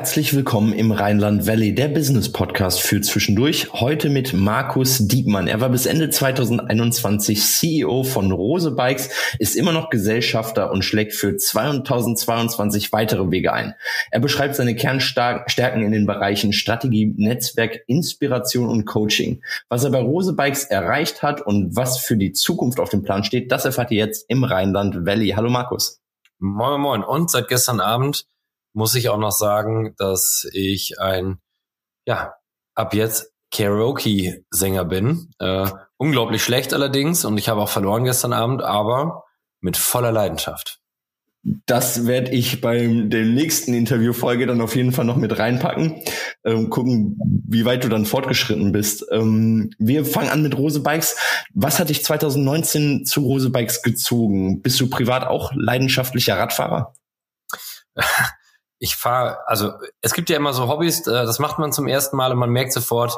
Herzlich willkommen im Rheinland Valley, der Business Podcast für zwischendurch. Heute mit Markus Diekmann. Er war bis Ende 2021 CEO von Rose Bikes, ist immer noch Gesellschafter und schlägt für 2022 weitere Wege ein. Er beschreibt seine Kernstärken in den Bereichen Strategie, Netzwerk, Inspiration und Coaching. Was er bei Rose Bikes erreicht hat und was für die Zukunft auf dem Plan steht, das erfahrt ihr jetzt im Rheinland Valley. Hallo Markus. Moin Moin und seit gestern Abend muss ich auch noch sagen, dass ich ein, ja, ab jetzt Karaoke-Sänger bin. Äh, unglaublich schlecht allerdings und ich habe auch verloren gestern Abend, aber mit voller Leidenschaft. Das werde ich beim der nächsten Interviewfolge dann auf jeden Fall noch mit reinpacken. Ähm, gucken, wie weit du dann fortgeschritten bist. Ähm, wir fangen an mit Rose Bikes. Was hat dich 2019 zu Rose Bikes gezogen? Bist du privat auch leidenschaftlicher Radfahrer? ich fahre, also es gibt ja immer so Hobbys, äh, das macht man zum ersten Mal und man merkt sofort,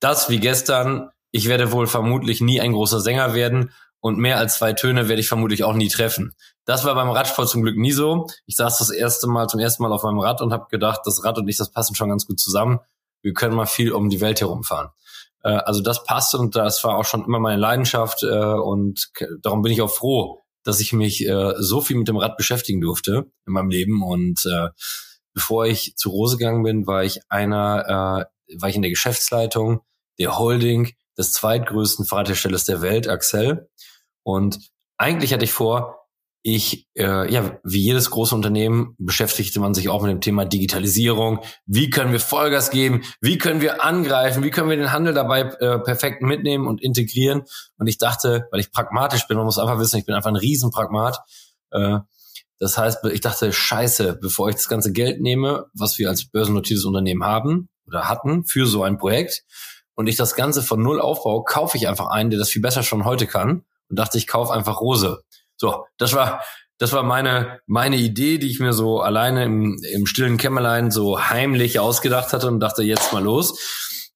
das wie gestern, ich werde wohl vermutlich nie ein großer Sänger werden und mehr als zwei Töne werde ich vermutlich auch nie treffen. Das war beim Radsport zum Glück nie so. Ich saß das erste Mal zum ersten Mal auf meinem Rad und habe gedacht, das Rad und ich, das passen schon ganz gut zusammen. Wir können mal viel um die Welt herumfahren. Äh, also das passt und das war auch schon immer meine Leidenschaft äh, und darum bin ich auch froh, dass ich mich äh, so viel mit dem Rad beschäftigen durfte in meinem Leben. Und äh, bevor ich zu Rose gegangen bin, war ich einer, äh, war ich in der Geschäftsleitung der Holding des zweitgrößten Fahrradherstellers der Welt, Axel. Und eigentlich hatte ich vor, ich, äh, ja, wie jedes große Unternehmen beschäftigte man sich auch mit dem Thema Digitalisierung. Wie können wir Vollgas geben? Wie können wir angreifen? Wie können wir den Handel dabei äh, perfekt mitnehmen und integrieren? Und ich dachte, weil ich pragmatisch bin, man muss einfach wissen, ich bin einfach ein Riesenpragmat. Äh, das heißt, ich dachte, scheiße, bevor ich das ganze Geld nehme, was wir als börsennotiertes Unternehmen haben oder hatten für so ein Projekt und ich das Ganze von null aufbaue, kaufe ich einfach einen, der das viel besser schon heute kann und dachte, ich kaufe einfach Rose. So, das war das war meine meine Idee, die ich mir so alleine im, im stillen Kämmerlein so heimlich ausgedacht hatte und dachte jetzt mal los.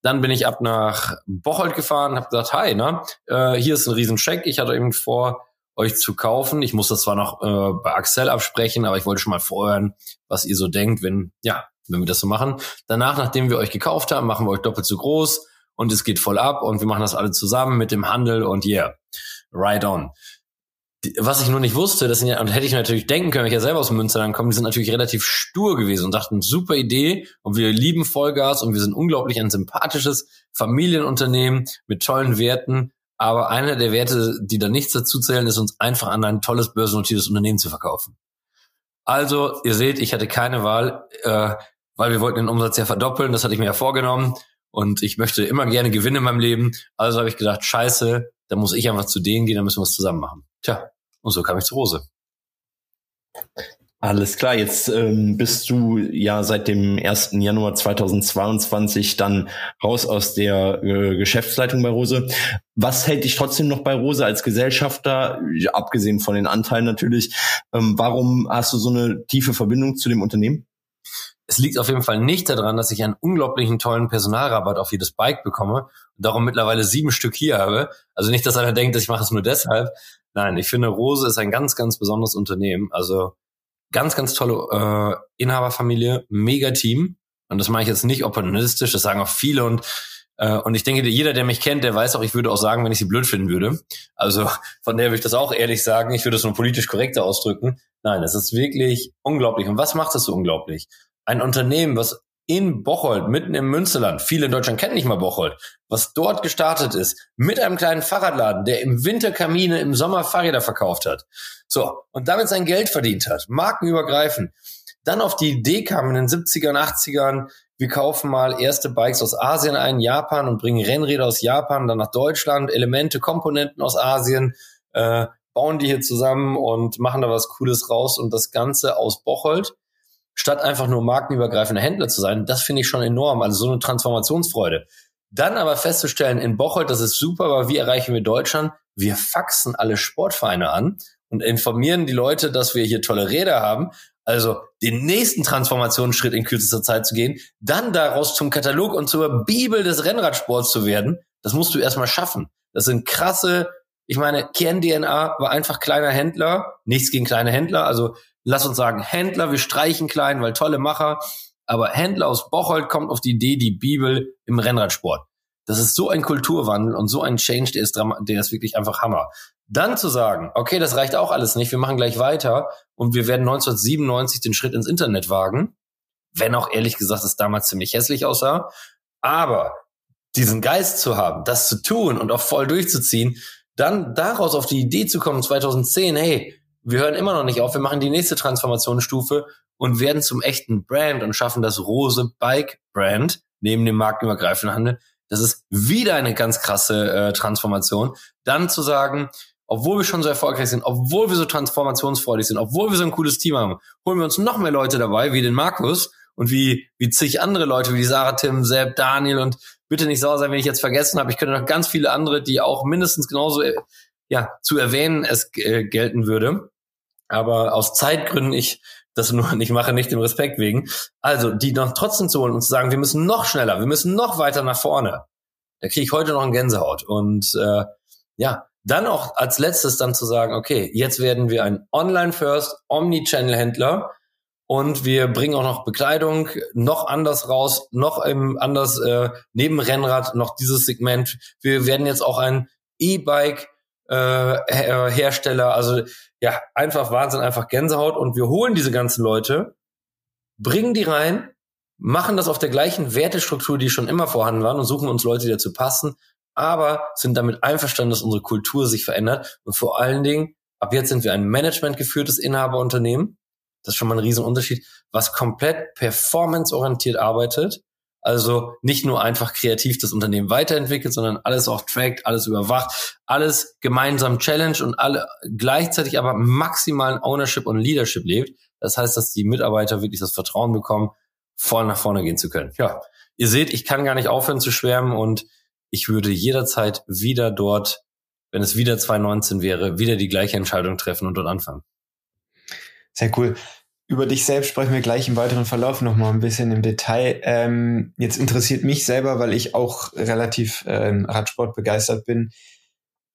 Dann bin ich ab nach Bocholt gefahren, habe gesagt, hi, ne, äh, hier ist ein Riesencheck. Ich hatte eben vor, euch zu kaufen. Ich muss das zwar noch äh, bei Axel absprechen, aber ich wollte schon mal vorhören, was ihr so denkt, wenn ja, wenn wir das so machen. Danach, nachdem wir euch gekauft haben, machen wir euch doppelt so groß und es geht voll ab und wir machen das alle zusammen mit dem Handel und yeah, right on was ich nur nicht wusste, das sind ja, und hätte ich natürlich denken können, ich ja selber aus Münsterland komme, die sind natürlich relativ stur gewesen und dachten, super Idee und wir lieben Vollgas und wir sind unglaublich ein sympathisches Familienunternehmen mit tollen Werten. Aber einer der Werte, die da nichts dazu zählen, ist uns einfach an ein tolles börsennotiertes Unternehmen zu verkaufen. Also, ihr seht, ich hatte keine Wahl, äh, weil wir wollten den Umsatz ja verdoppeln, das hatte ich mir ja vorgenommen. Und ich möchte immer gerne gewinnen in meinem Leben. Also habe ich gedacht, scheiße, da muss ich einfach zu denen gehen, dann müssen wir es zusammen machen. Tja, und so kam ich zu Rose. Alles klar, jetzt ähm, bist du ja seit dem 1. Januar 2022 dann raus aus der äh, Geschäftsleitung bei Rose. Was hält dich trotzdem noch bei Rose als Gesellschafter, abgesehen von den Anteilen natürlich? Ähm, warum hast du so eine tiefe Verbindung zu dem Unternehmen? Es liegt auf jeden Fall nicht daran, dass ich einen unglaublichen tollen Personalrabatt auf jedes Bike bekomme und darum mittlerweile sieben Stück hier habe. Also nicht, dass einer denkt, ich mache es nur deshalb, Nein, ich finde, Rose ist ein ganz, ganz besonderes Unternehmen. Also ganz, ganz tolle äh, Inhaberfamilie, mega Team. Und das mache ich jetzt nicht opportunistisch, das sagen auch viele. Und, äh, und ich denke, jeder, der mich kennt, der weiß auch, ich würde auch sagen, wenn ich sie blöd finden würde. Also von der würde ich das auch ehrlich sagen. Ich würde es nur politisch korrekter ausdrücken. Nein, es ist wirklich unglaublich. Und was macht das so unglaublich? Ein Unternehmen, was in Bocholt, mitten im Münsterland. Viele in Deutschland kennen nicht mal Bocholt. Was dort gestartet ist, mit einem kleinen Fahrradladen, der im Winter Kamine, im Sommer Fahrräder verkauft hat. So. Und damit sein Geld verdient hat. Markenübergreifend. Dann auf die Idee kam in den 70ern, 80ern, wir kaufen mal erste Bikes aus Asien ein, Japan und bringen Rennräder aus Japan dann nach Deutschland, Elemente, Komponenten aus Asien, äh, bauen die hier zusammen und machen da was Cooles raus und das Ganze aus Bocholt statt einfach nur markenübergreifender Händler zu sein, das finde ich schon enorm. Also so eine Transformationsfreude. Dann aber festzustellen, in Bocholt, das ist super, aber wie erreichen wir Deutschland? Wir faxen alle Sportvereine an und informieren die Leute, dass wir hier tolle Räder haben. Also den nächsten Transformationsschritt in kürzester Zeit zu gehen, dann daraus zum Katalog und zur Bibel des Rennradsports zu werden, das musst du erstmal schaffen. Das sind krasse, ich meine, Kern-DNA war einfach kleiner Händler, nichts gegen kleine Händler, also lass uns sagen, Händler, wir streichen klein, weil tolle Macher, aber Händler aus Bocholt kommt auf die Idee, die Bibel im Rennradsport. Das ist so ein Kulturwandel und so ein Change, der ist, der ist wirklich einfach Hammer. Dann zu sagen, okay, das reicht auch alles nicht, wir machen gleich weiter und wir werden 1997 den Schritt ins Internet wagen, wenn auch ehrlich gesagt es damals ziemlich hässlich aussah, aber diesen Geist zu haben, das zu tun und auch voll durchzuziehen, dann daraus auf die Idee zu kommen 2010, hey, wir hören immer noch nicht auf, wir machen die nächste Transformationsstufe und werden zum echten Brand und schaffen das Rose Bike Brand neben dem markenübergreifenden Handel. Das ist wieder eine ganz krasse äh, Transformation. Dann zu sagen, obwohl wir schon so erfolgreich sind, obwohl wir so transformationsfreudig sind, obwohl wir so ein cooles Team haben, holen wir uns noch mehr Leute dabei, wie den Markus und wie, wie zig andere Leute, wie Sarah, Tim, Sepp, Daniel und bitte nicht sauer sein, wenn ich jetzt vergessen habe. Ich könnte noch ganz viele andere, die auch mindestens genauso äh, ja, zu erwähnen es äh, gelten würde. Aber aus Zeitgründen ich das nur nicht mache, nicht dem Respekt wegen. Also, die noch trotzdem zu holen und zu sagen, wir müssen noch schneller, wir müssen noch weiter nach vorne. Da kriege ich heute noch einen Gänsehaut. Und äh, ja, dann auch als letztes dann zu sagen, okay, jetzt werden wir ein Online-First, Omni-Channel-Händler und wir bringen auch noch Bekleidung noch anders raus, noch im anders äh, neben Rennrad noch dieses Segment. Wir werden jetzt auch ein E-Bike äh, Hersteller, also ja, einfach Wahnsinn, einfach Gänsehaut. Und wir holen diese ganzen Leute, bringen die rein, machen das auf der gleichen Wertestruktur, die schon immer vorhanden waren und suchen uns Leute, die dazu passen, aber sind damit einverstanden, dass unsere Kultur sich verändert. Und vor allen Dingen, ab jetzt sind wir ein managementgeführtes Inhaberunternehmen. Das ist schon mal ein Riesenunterschied, was komplett performanceorientiert arbeitet also nicht nur einfach kreativ das Unternehmen weiterentwickelt, sondern alles auch trackt, alles überwacht, alles gemeinsam challenge und alle gleichzeitig aber maximalen Ownership und Leadership lebt. Das heißt, dass die Mitarbeiter wirklich das Vertrauen bekommen, voll nach vorne gehen zu können. Ja, ihr seht, ich kann gar nicht aufhören zu schwärmen und ich würde jederzeit wieder dort, wenn es wieder 2019 wäre, wieder die gleiche Entscheidung treffen und dort anfangen. Sehr cool. Über dich selbst sprechen wir gleich im weiteren Verlauf noch mal ein bisschen im Detail. Ähm, jetzt interessiert mich selber, weil ich auch relativ äh, Radsport begeistert bin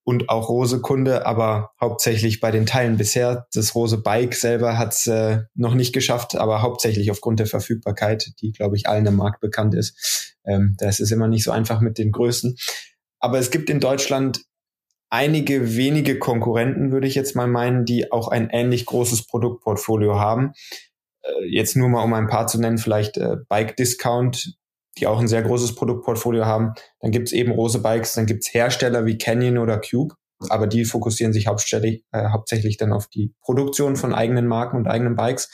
und auch Rose-Kunde, aber hauptsächlich bei den Teilen bisher. Das Rose Bike selber hat es äh, noch nicht geschafft, aber hauptsächlich aufgrund der Verfügbarkeit, die, glaube ich, allen im Markt bekannt ist. Ähm, das ist immer nicht so einfach mit den Größen. Aber es gibt in Deutschland einige wenige Konkurrenten, würde ich jetzt mal meinen, die auch ein ähnlich großes Produktportfolio haben. Äh, jetzt nur mal um ein paar zu nennen, vielleicht äh, Bike Discount, die auch ein sehr großes Produktportfolio haben. Dann gibt's eben Rose Bikes, dann gibt's Hersteller wie Canyon oder Cube, aber die fokussieren sich hauptsächlich, äh, hauptsächlich dann auf die Produktion von eigenen Marken und eigenen Bikes.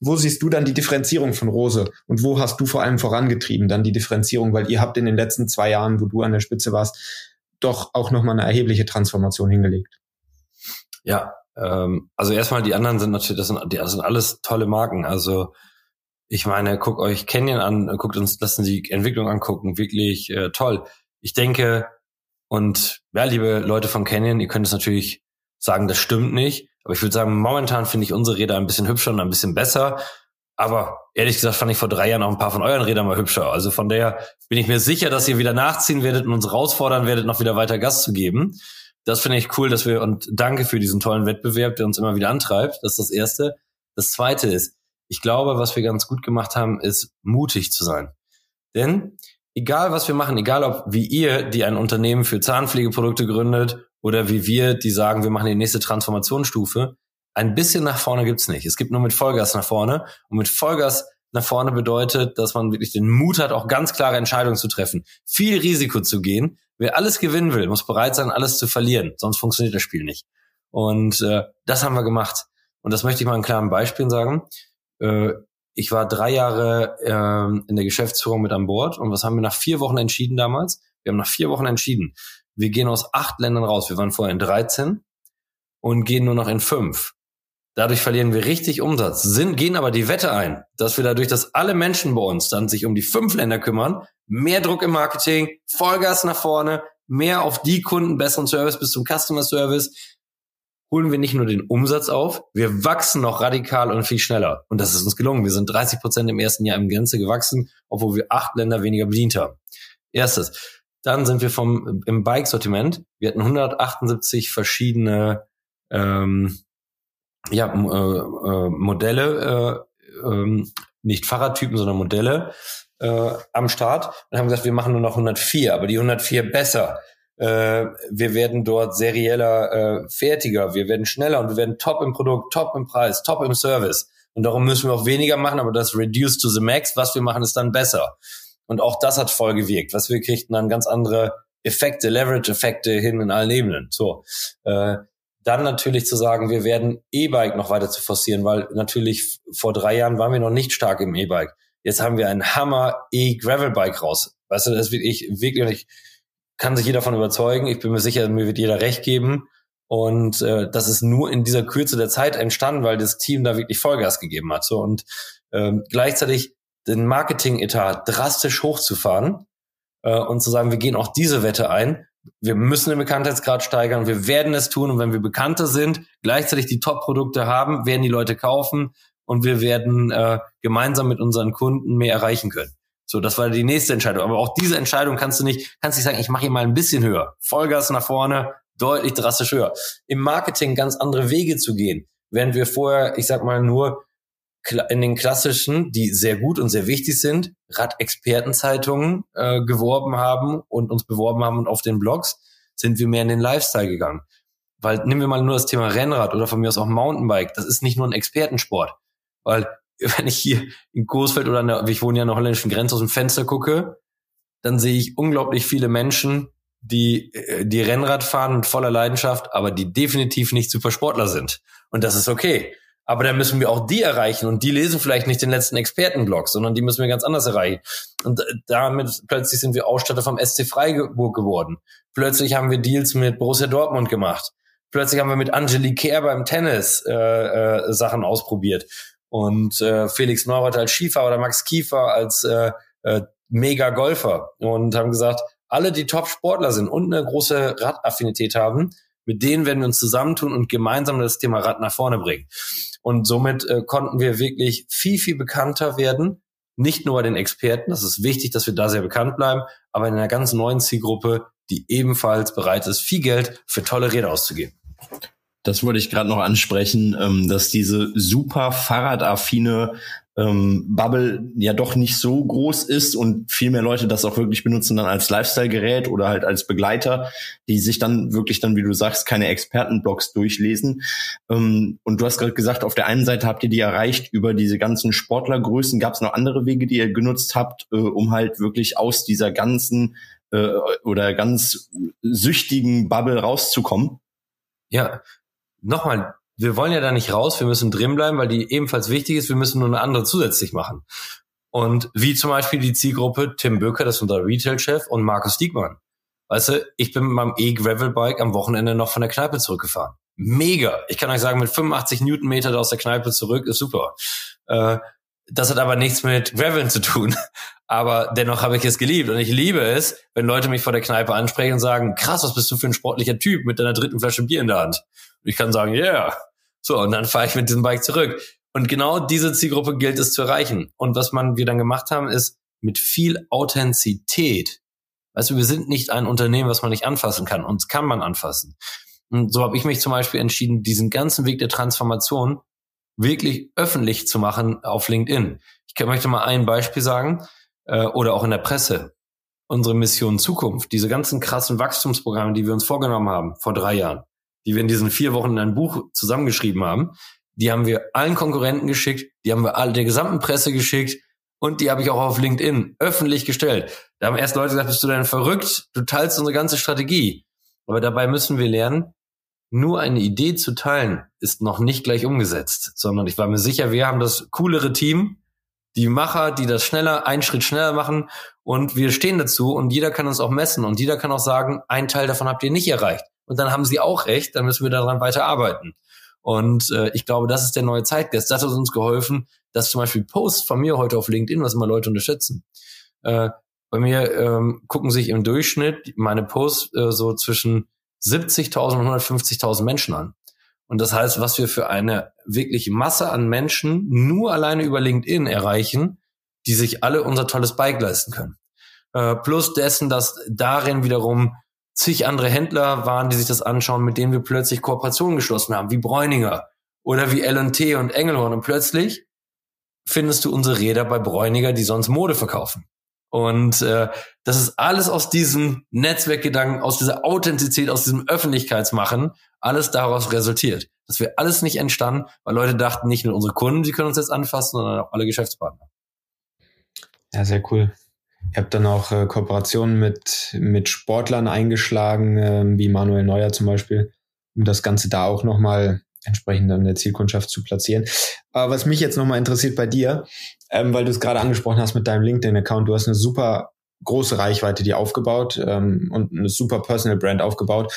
Wo siehst du dann die Differenzierung von Rose und wo hast du vor allem vorangetrieben dann die Differenzierung, weil ihr habt in den letzten zwei Jahren, wo du an der Spitze warst, doch auch nochmal eine erhebliche Transformation hingelegt. Ja, ähm, also erstmal die anderen sind natürlich, das sind, das sind alles tolle Marken. Also ich meine, guckt euch Canyon an, guckt uns, lassen die Entwicklung angucken, wirklich äh, toll. Ich denke, und ja, liebe Leute von Canyon, ihr könnt es natürlich sagen, das stimmt nicht. Aber ich würde sagen, momentan finde ich unsere Räder ein bisschen hübscher und ein bisschen besser. Aber ehrlich gesagt fand ich vor drei Jahren auch ein paar von euren Rädern mal hübscher. Also von daher bin ich mir sicher, dass ihr wieder nachziehen werdet und uns herausfordern werdet, noch wieder weiter Gas zu geben. Das finde ich cool, dass wir und danke für diesen tollen Wettbewerb, der uns immer wieder antreibt. Das ist das Erste. Das Zweite ist, ich glaube, was wir ganz gut gemacht haben, ist mutig zu sein. Denn egal was wir machen, egal ob wie ihr, die ein Unternehmen für Zahnpflegeprodukte gründet oder wie wir, die sagen, wir machen die nächste Transformationsstufe, ein bisschen nach vorne gibt's nicht. Es gibt nur mit Vollgas nach vorne. Und mit Vollgas nach vorne bedeutet, dass man wirklich den Mut hat, auch ganz klare Entscheidungen zu treffen, viel Risiko zu gehen. Wer alles gewinnen will, muss bereit sein, alles zu verlieren, sonst funktioniert das Spiel nicht. Und äh, das haben wir gemacht. Und das möchte ich mal in klaren Beispielen sagen. Äh, ich war drei Jahre äh, in der Geschäftsführung mit an Bord und was haben wir nach vier Wochen entschieden damals? Wir haben nach vier Wochen entschieden, wir gehen aus acht Ländern raus. Wir waren vorher in 13 und gehen nur noch in fünf. Dadurch verlieren wir richtig Umsatz, sind, gehen aber die Wette ein, dass wir dadurch, dass alle Menschen bei uns dann sich um die fünf Länder kümmern, mehr Druck im Marketing, Vollgas nach vorne, mehr auf die Kunden, besseren Service bis zum Customer Service, holen wir nicht nur den Umsatz auf, wir wachsen noch radikal und viel schneller. Und das ist uns gelungen. Wir sind 30 Prozent im ersten Jahr im Grenze gewachsen, obwohl wir acht Länder weniger bedient haben. Erstes. Dann sind wir vom im Bike-Sortiment. Wir hatten 178 verschiedene ähm, ja, äh, äh, Modelle, äh, äh, nicht Fahrradtypen, sondern Modelle äh, am Start und haben gesagt, wir machen nur noch 104, aber die 104 besser. Äh, wir werden dort serieller äh, fertiger, wir werden schneller und wir werden top im Produkt, top im Preis, top im Service. Und darum müssen wir auch weniger machen, aber das reduce to the max, was wir machen, ist dann besser. Und auch das hat voll gewirkt. Was wir kriegten dann ganz andere Effekte, Leverage-Effekte hin in allen Ebenen. So. Äh, dann natürlich zu sagen, wir werden E-Bike noch weiter zu forcieren, weil natürlich vor drei Jahren waren wir noch nicht stark im E-Bike. Jetzt haben wir ein Hammer E-Gravel-Bike raus. Weißt du, das ist wirklich, wirklich, kann sich jeder davon überzeugen. Ich bin mir sicher, mir wird jeder recht geben. Und äh, das ist nur in dieser Kürze der Zeit entstanden, weil das Team da wirklich Vollgas gegeben hat. So und ähm, gleichzeitig den Marketing-Etat drastisch hochzufahren äh, und zu sagen, wir gehen auch diese Wette ein. Wir müssen den Bekanntheitsgrad steigern, wir werden es tun und wenn wir bekannter sind, gleichzeitig die Top-Produkte haben, werden die Leute kaufen und wir werden äh, gemeinsam mit unseren Kunden mehr erreichen können. So, das war die nächste Entscheidung. Aber auch diese Entscheidung kannst du nicht, kannst nicht sagen, ich mache hier mal ein bisschen höher. Vollgas nach vorne, deutlich drastisch höher. Im Marketing ganz andere Wege zu gehen. Während wir vorher, ich sag mal, nur in den klassischen, die sehr gut und sehr wichtig sind, Rad-Expertenzeitungen äh, geworben haben und uns beworben haben und auf den Blogs, sind wir mehr in den Lifestyle gegangen. Weil nehmen wir mal nur das Thema Rennrad oder von mir aus auch Mountainbike, das ist nicht nur ein Expertensport. Weil wenn ich hier in Coesfeld oder der, ich wohne ja an der holländischen Grenze aus dem Fenster gucke, dann sehe ich unglaublich viele Menschen, die äh, die Rennrad fahren mit voller Leidenschaft, aber die definitiv nicht Supersportler sind. Und das ist okay. Aber dann müssen wir auch die erreichen und die lesen vielleicht nicht den letzten Expertenblog, sondern die müssen wir ganz anders erreichen. Und äh, damit plötzlich sind wir Ausstatter vom SC Freiburg geworden. Plötzlich haben wir Deals mit Borussia Dortmund gemacht. Plötzlich haben wir mit Angelique Kerr beim Tennis äh, äh, Sachen ausprobiert. Und äh, Felix Neurath als Skifahrer oder Max Kiefer als äh, äh, Mega-Golfer. Und haben gesagt, alle, die Top-Sportler sind und eine große Radaffinität haben, mit denen werden wir uns zusammentun und gemeinsam das Thema Rad nach vorne bringen. Und somit äh, konnten wir wirklich viel, viel bekannter werden. Nicht nur bei den Experten, das ist wichtig, dass wir da sehr bekannt bleiben, aber in einer ganz neuen Zielgruppe, die ebenfalls bereit ist, viel Geld für tolle Räder auszugeben. Das wollte ich gerade noch ansprechen, ähm, dass diese super fahrradaffine ähm, Bubble ja doch nicht so groß ist und viel mehr Leute das auch wirklich benutzen dann als Lifestyle-Gerät oder halt als Begleiter, die sich dann wirklich dann, wie du sagst, keine Expertenblogs durchlesen. Ähm, und du hast gerade gesagt, auf der einen Seite habt ihr die erreicht über diese ganzen Sportlergrößen. Gab es noch andere Wege, die ihr genutzt habt, äh, um halt wirklich aus dieser ganzen äh, oder ganz süchtigen Bubble rauszukommen? Ja, nochmal, wir wollen ja da nicht raus, wir müssen drin bleiben, weil die ebenfalls wichtig ist, wir müssen nur eine andere zusätzlich machen. Und wie zum Beispiel die Zielgruppe Tim Böker, das ist unser Retail-Chef, und Markus Diekmann. Weißt du, ich bin mit meinem E-Gravel-Bike am Wochenende noch von der Kneipe zurückgefahren. Mega. Ich kann euch sagen, mit 85 Newtonmeter aus der Kneipe zurück ist super. Äh, das hat aber nichts mit Graveln zu tun. Aber dennoch habe ich es geliebt. Und ich liebe es, wenn Leute mich vor der Kneipe ansprechen und sagen, krass, was bist du für ein sportlicher Typ mit deiner dritten Flasche Bier in der Hand? Und ich kann sagen, yeah. So, und dann fahre ich mit diesem Bike zurück. Und genau diese Zielgruppe gilt es zu erreichen. Und was man wir dann gemacht haben, ist mit viel Authentizität. Weißt du, wir sind nicht ein Unternehmen, was man nicht anfassen kann. Uns kann man anfassen. Und so habe ich mich zum Beispiel entschieden, diesen ganzen Weg der Transformation wirklich öffentlich zu machen auf LinkedIn. Ich möchte mal ein Beispiel sagen, äh, oder auch in der Presse. Unsere Mission Zukunft, diese ganzen krassen Wachstumsprogramme, die wir uns vorgenommen haben vor drei Jahren, die wir in diesen vier Wochen in ein Buch zusammengeschrieben haben, die haben wir allen Konkurrenten geschickt, die haben wir alle der gesamten Presse geschickt und die habe ich auch auf LinkedIn öffentlich gestellt. Da haben erst Leute gesagt, bist du denn verrückt? Du teilst unsere ganze Strategie. Aber dabei müssen wir lernen, nur eine Idee zu teilen, ist noch nicht gleich umgesetzt, sondern ich war mir sicher, wir haben das coolere Team, die Macher, die das schneller, einen Schritt schneller machen und wir stehen dazu und jeder kann uns auch messen und jeder kann auch sagen, ein Teil davon habt ihr nicht erreicht. Und dann haben sie auch recht, dann müssen wir daran weiter arbeiten. Und äh, ich glaube, das ist der neue Zeitgeist. Das hat uns geholfen, dass zum Beispiel Posts von mir heute auf LinkedIn, was immer Leute unterstützen. Äh, bei mir ähm, gucken sich im Durchschnitt meine Posts äh, so zwischen 70.000 und 150.000 Menschen an. Und das heißt, was wir für eine wirklich Masse an Menschen nur alleine über LinkedIn erreichen, die sich alle unser tolles Bike leisten können. Äh, plus dessen, dass darin wiederum zig andere Händler waren, die sich das anschauen, mit denen wir plötzlich Kooperationen geschlossen haben, wie Bräuninger oder wie L&T und Engelhorn. Und plötzlich findest du unsere Räder bei Bräuniger, die sonst Mode verkaufen. Und äh, das ist alles aus diesem Netzwerkgedanken, aus dieser Authentizität, aus diesem Öffentlichkeitsmachen, alles daraus resultiert. Das wäre alles nicht entstanden, weil Leute dachten, nicht nur unsere Kunden, die können uns jetzt anfassen, sondern auch alle Geschäftspartner. Ja, sehr cool. Ihr habt dann auch äh, Kooperationen mit, mit Sportlern eingeschlagen, äh, wie Manuel Neuer zum Beispiel, um das Ganze da auch nochmal entsprechend an der Zielkundschaft zu platzieren. Aber was mich jetzt nochmal interessiert bei dir, ähm, weil du es gerade angesprochen hast mit deinem LinkedIn-Account, du hast eine super große Reichweite die aufgebaut ähm, und eine super Personal Brand aufgebaut.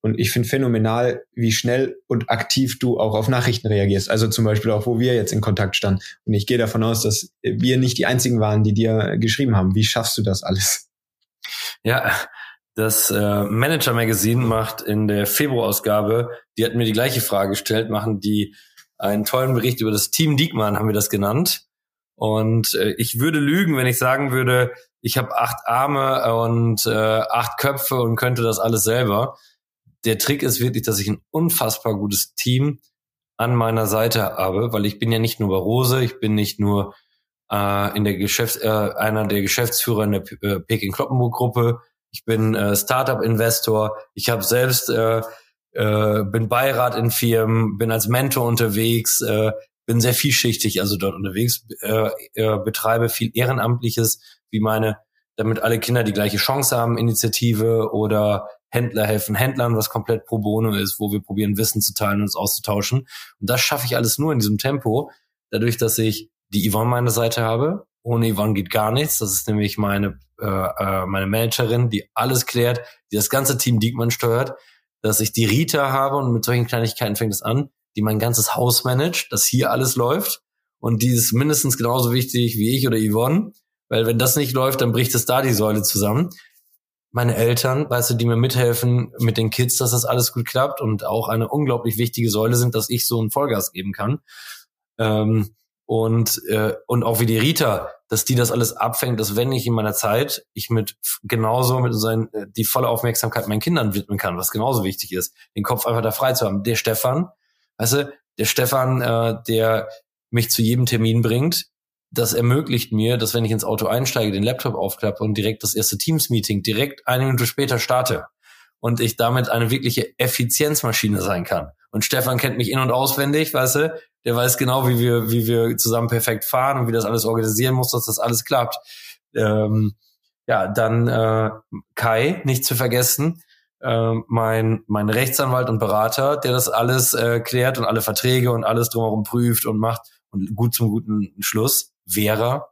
Und ich finde phänomenal, wie schnell und aktiv du auch auf Nachrichten reagierst. Also zum Beispiel auch, wo wir jetzt in Kontakt standen. Und ich gehe davon aus, dass wir nicht die einzigen waren, die dir geschrieben haben. Wie schaffst du das alles? Ja, das äh, Manager Magazine macht in der Februarausgabe, die hat mir die gleiche Frage gestellt, machen die einen tollen Bericht über das Team Diekmann, haben wir das genannt. Und äh, ich würde lügen, wenn ich sagen würde, ich habe acht Arme und äh, acht Köpfe und könnte das alles selber. Der Trick ist wirklich, dass ich ein unfassbar gutes Team an meiner Seite habe, weil ich bin ja nicht nur bei Rose, ich bin nicht nur äh, in der Geschäfts äh, einer der Geschäftsführer in der äh, Peking Kloppenburg Gruppe, ich bin äh, Startup-Investor, ich habe selbst äh, äh, bin Beirat in Firmen, bin als Mentor unterwegs, äh, bin sehr vielschichtig also dort unterwegs, äh, äh, betreibe viel Ehrenamtliches, wie meine, damit alle Kinder die gleiche Chance haben, Initiative oder Händler helfen Händlern, was komplett pro bono ist, wo wir probieren, Wissen zu teilen und uns auszutauschen. Und das schaffe ich alles nur in diesem Tempo, dadurch, dass ich die Yvonne meine Seite habe. Ohne Yvonne geht gar nichts. Das ist nämlich meine äh, äh, meine Managerin, die alles klärt, die das ganze Team Diekmann steuert, dass ich die Rita habe und mit solchen Kleinigkeiten fängt es an, die mein ganzes Haus managt, dass hier alles läuft und die ist mindestens genauso wichtig wie ich oder Yvonne, weil wenn das nicht läuft, dann bricht es da die Säule zusammen. Meine Eltern, weißt du, die mir mithelfen mit den Kids, dass das alles gut klappt und auch eine unglaublich wichtige Säule sind, dass ich so einen Vollgas geben kann. Ähm, und, äh, und auch wie die Rita, dass die das alles abfängt, dass wenn ich in meiner Zeit ich mit genauso mit seinen, äh, die volle Aufmerksamkeit meinen Kindern widmen kann, was genauso wichtig ist, den Kopf einfach da frei zu haben. Der Stefan, weißt du, der Stefan, äh, der mich zu jedem Termin bringt, das ermöglicht mir, dass wenn ich ins Auto einsteige, den Laptop aufklappe und direkt das erste Teams-Meeting direkt eine Minute später starte und ich damit eine wirkliche Effizienzmaschine sein kann. Und Stefan kennt mich in- und auswendig, weißt du, der weiß genau, wie wir, wie wir zusammen perfekt fahren und wie das alles organisieren muss, dass das alles klappt. Ähm, ja, dann äh, Kai, nicht zu vergessen, äh, mein, mein Rechtsanwalt und Berater, der das alles äh, klärt und alle Verträge und alles drumherum prüft und macht und gut zum guten Schluss. Vera,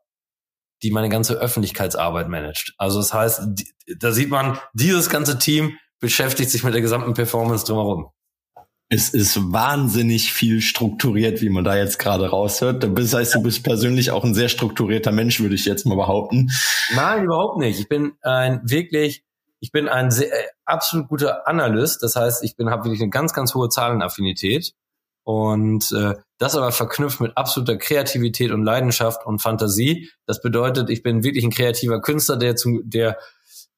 die meine ganze Öffentlichkeitsarbeit managt. Also das heißt, die, da sieht man, dieses ganze Team beschäftigt sich mit der gesamten Performance drumherum. Es ist wahnsinnig viel strukturiert, wie man da jetzt gerade raushört. Das heißt, du bist persönlich auch ein sehr strukturierter Mensch, würde ich jetzt mal behaupten. Nein, überhaupt nicht. Ich bin ein wirklich, ich bin ein sehr, äh, absolut guter Analyst. Das heißt, ich bin habe wirklich eine ganz, ganz hohe Zahlenaffinität und äh, das aber verknüpft mit absoluter Kreativität und Leidenschaft und Fantasie. Das bedeutet, ich bin wirklich ein kreativer Künstler, der zum, der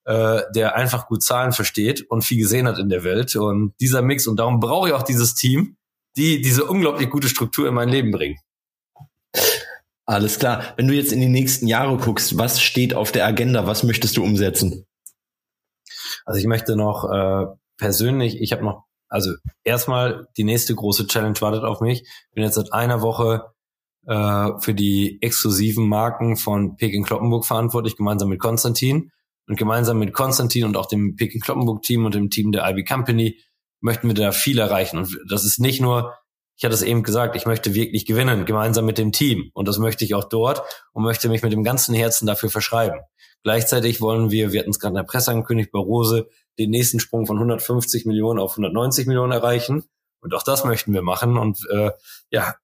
äh, der einfach gut Zahlen versteht und viel gesehen hat in der Welt. Und dieser Mix, und darum brauche ich auch dieses Team, die diese unglaublich gute Struktur in mein Leben bringen. Alles klar. Wenn du jetzt in die nächsten Jahre guckst, was steht auf der Agenda? Was möchtest du umsetzen? Also ich möchte noch äh, persönlich, ich habe noch, also erstmal die nächste große Challenge wartet auf mich. Ich bin jetzt seit einer Woche äh, für die exklusiven Marken von Peking Kloppenburg verantwortlich, gemeinsam mit Konstantin. Und gemeinsam mit Konstantin und auch dem Peking Kloppenburg Team und dem Team der IB Company möchten wir da viel erreichen. Und das ist nicht nur, ich hatte es eben gesagt, ich möchte wirklich gewinnen, gemeinsam mit dem Team. Und das möchte ich auch dort und möchte mich mit dem ganzen Herzen dafür verschreiben. Gleichzeitig wollen wir, wir hatten es gerade in der Presse angekündigt, bei Rose den nächsten Sprung von 150 Millionen auf 190 Millionen erreichen. Und auch das möchten wir machen und äh, ja,